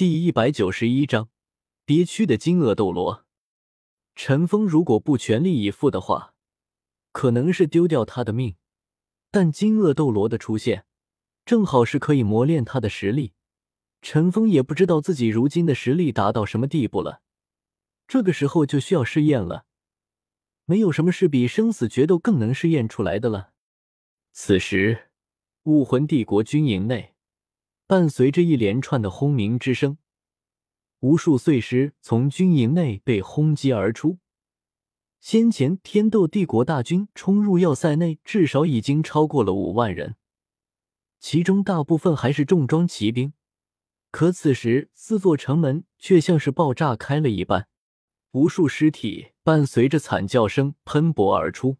第一百九十一章，憋屈的金鳄斗罗。陈峰如果不全力以赴的话，可能是丢掉他的命。但金鳄斗罗的出现，正好是可以磨练他的实力。陈峰也不知道自己如今的实力达到什么地步了，这个时候就需要试验了。没有什么是比生死决斗更能试验出来的了。此时，武魂帝国军营内。伴随着一连串的轰鸣之声，无数碎尸从军营内被轰击而出。先前天斗帝国大军冲入要塞内，至少已经超过了五万人，其中大部分还是重装骑兵。可此时，四座城门却像是爆炸开了一般，无数尸体伴随着惨叫声喷薄而出。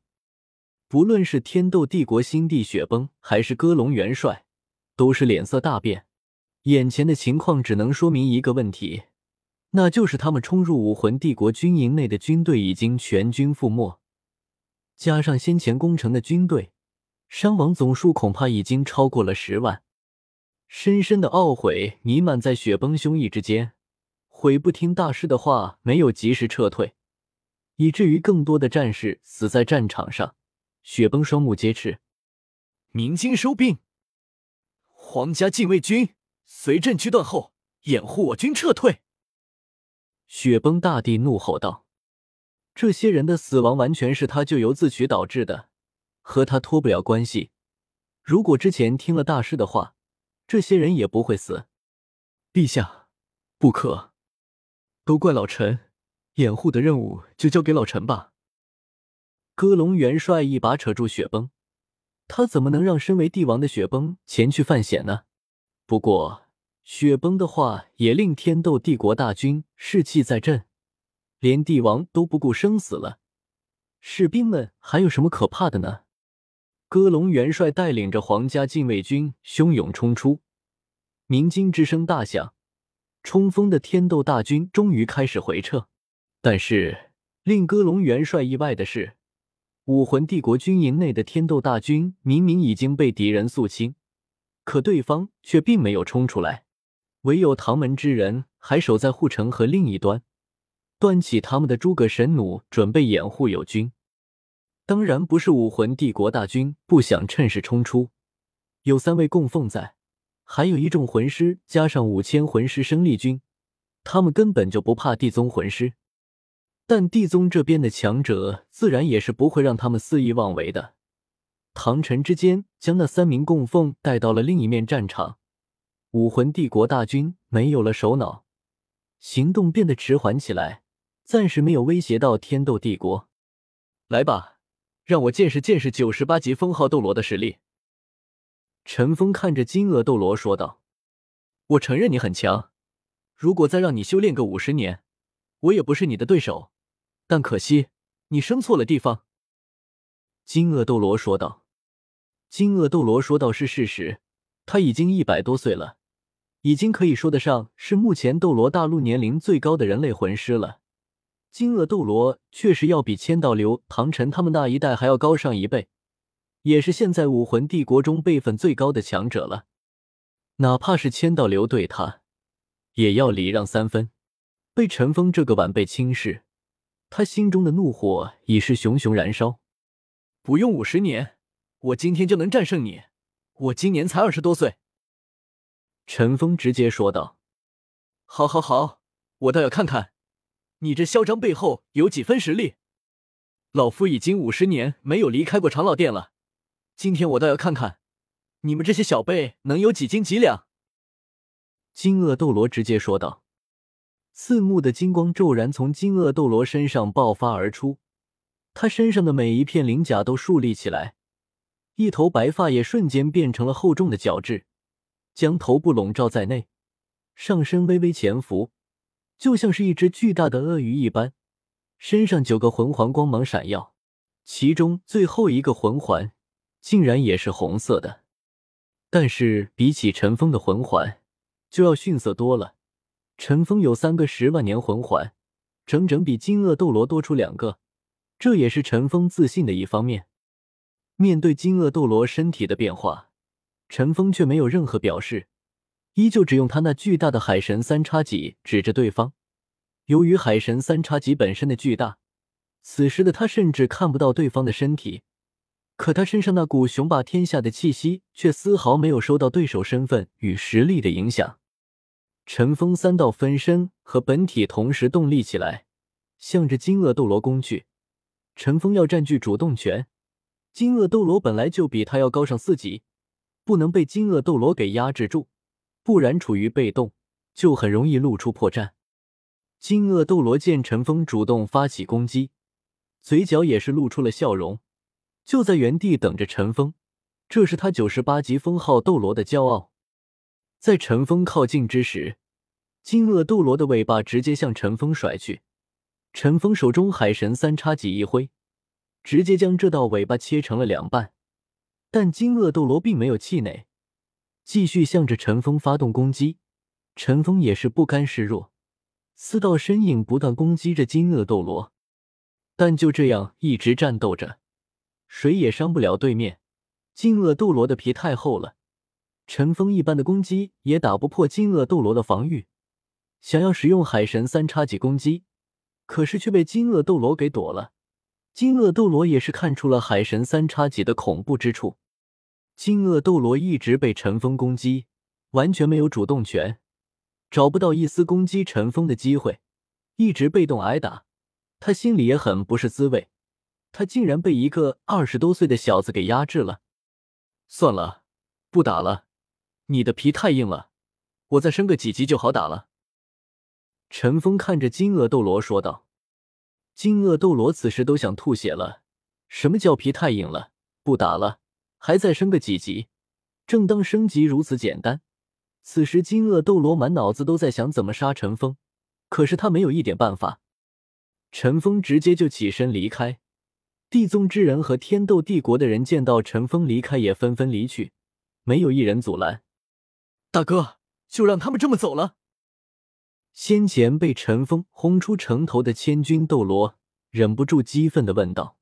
不论是天斗帝国新帝雪崩，还是歌龙元帅。都是脸色大变，眼前的情况只能说明一个问题，那就是他们冲入武魂帝国军营内的军队已经全军覆没，加上先前攻城的军队，伤亡总数恐怕已经超过了十万。深深的懊悔弥漫在雪崩胸臆之间，悔不听大师的话，没有及时撤退，以至于更多的战士死在战场上。雪崩双目皆赤，鸣金收兵。皇家禁卫军随阵区断后，掩护我军撤退。雪崩大帝怒吼道：“这些人的死亡完全是他咎由自取导致的，和他脱不了关系。如果之前听了大师的话，这些人也不会死。”陛下，不可，都怪老臣，掩护的任务就交给老臣吧。歌龙元帅一把扯住雪崩。他怎么能让身为帝王的雪崩前去犯险呢？不过雪崩的话也令天斗帝国大军士气在振，连帝王都不顾生死了，士兵们还有什么可怕的呢？歌龙元帅带领着皇家禁卫军汹涌冲出，鸣金之声大响，冲锋的天斗大军终于开始回撤。但是令歌龙元帅意外的是。武魂帝国军营内的天斗大军明明已经被敌人肃清，可对方却并没有冲出来，唯有唐门之人还守在护城河另一端，端起他们的诸葛神弩，准备掩护友军。当然不是武魂帝国大军不想趁势冲出，有三位供奉在，还有一众魂师，加上五千魂师生力军，他们根本就不怕地宗魂师。但地宗这边的强者自然也是不会让他们肆意妄为的。唐晨之间将那三名供奉带到了另一面战场，武魂帝国大军没有了首脑，行动变得迟缓起来，暂时没有威胁到天斗帝国。来吧，让我见识见识九十八级封号斗罗的实力。陈峰看着金鳄斗罗说道：“我承认你很强，如果再让你修炼个五十年，我也不是你的对手。”但可惜，你生错了地方。”金鳄斗罗说道。金鳄斗罗说道是事实，他已经一百多岁了，已经可以说得上是目前斗罗大陆年龄最高的人类魂师了。金鳄斗罗确实要比千道流、唐晨他们那一代还要高上一倍，也是现在武魂帝国中辈分最高的强者了。哪怕是千道流对他，也要礼让三分。被陈峰这个晚辈轻视。他心中的怒火已是熊熊燃烧。不用五十年，我今天就能战胜你。我今年才二十多岁。”陈峰直接说道。“好，好，好，我倒要看看你这嚣张背后有几分实力。老夫已经五十年没有离开过长老殿了，今天我倒要看看你们这些小辈能有几斤几两。”金鳄斗罗直接说道。刺目的金光骤然从金鳄斗罗身上爆发而出，他身上的每一片鳞甲都竖立起来，一头白发也瞬间变成了厚重的角质，将头部笼罩在内，上身微微潜伏，就像是一只巨大的鳄鱼一般。身上九个魂环光芒闪耀，其中最后一个魂环竟然也是红色的，但是比起尘封的魂环，就要逊色多了。陈峰有三个十万年魂环，整整比金鳄斗罗多出两个，这也是陈峰自信的一方面。面对金鳄斗罗身体的变化，陈峰却没有任何表示，依旧只用他那巨大的海神三叉戟指着对方。由于海神三叉戟本身的巨大，此时的他甚至看不到对方的身体。可他身上那股雄霸天下的气息，却丝毫没有受到对手身份与实力的影响。尘封三道分身和本体同时动力起来，向着金鳄斗罗攻去。陈封要占据主动权，金鳄斗罗本来就比他要高上四级，不能被金鳄斗罗给压制住，不然处于被动，就很容易露出破绽。金鳄斗罗见陈封主动发起攻击，嘴角也是露出了笑容，就在原地等着陈封。这是他九十八级封号斗罗的骄傲。在陈封靠近之时，金鳄斗罗的尾巴直接向陈封甩去。陈封手中海神三叉戟一挥，直接将这道尾巴切成了两半。但金鳄斗罗并没有气馁，继续向着陈封发动攻击。陈封也是不甘示弱，四道身影不断攻击着金鳄斗罗。但就这样一直战斗着，谁也伤不了对面。金鳄斗罗的皮太厚了，尘封一般的攻击也打不破金鳄斗罗的防御。想要使用海神三叉戟攻击。可是却被金鳄斗罗给躲了。金鳄斗罗也是看出了海神三叉戟的恐怖之处。金鳄斗罗一直被尘封攻击，完全没有主动权，找不到一丝攻击尘封的机会，一直被动挨打。他心里也很不是滋味，他竟然被一个二十多岁的小子给压制了。算了，不打了，你的皮太硬了，我再升个几级就好打了。陈峰看着金鳄斗罗说道：“金鳄斗罗此时都想吐血了。什么叫皮太硬了？不打了，还再升个几级？正当升级如此简单，此时金鳄斗罗满脑子都在想怎么杀陈峰，可是他没有一点办法。陈峰直接就起身离开。地宗之人和天斗帝国的人见到陈峰离开，也纷纷离去，没有一人阻拦。大哥，就让他们这么走了。”先前被陈峰轰出城头的千军斗罗忍不住激愤的问道：“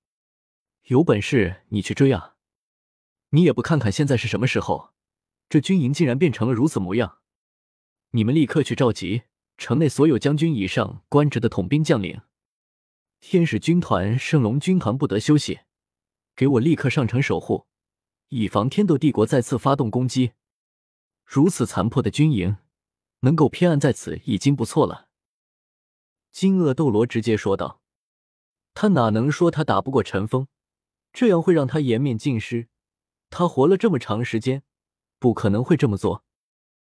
有本事你去追啊！你也不看看现在是什么时候，这军营竟然变成了如此模样！你们立刻去召集城内所有将军以上官职的统兵将领，天使军团、圣龙军团不得休息，给我立刻上城守护，以防天斗帝国再次发动攻击。如此残破的军营！”能够偏安在此已经不错了，金鳄斗罗直接说道。他哪能说他打不过陈峰？这样会让他颜面尽失。他活了这么长时间，不可能会这么做。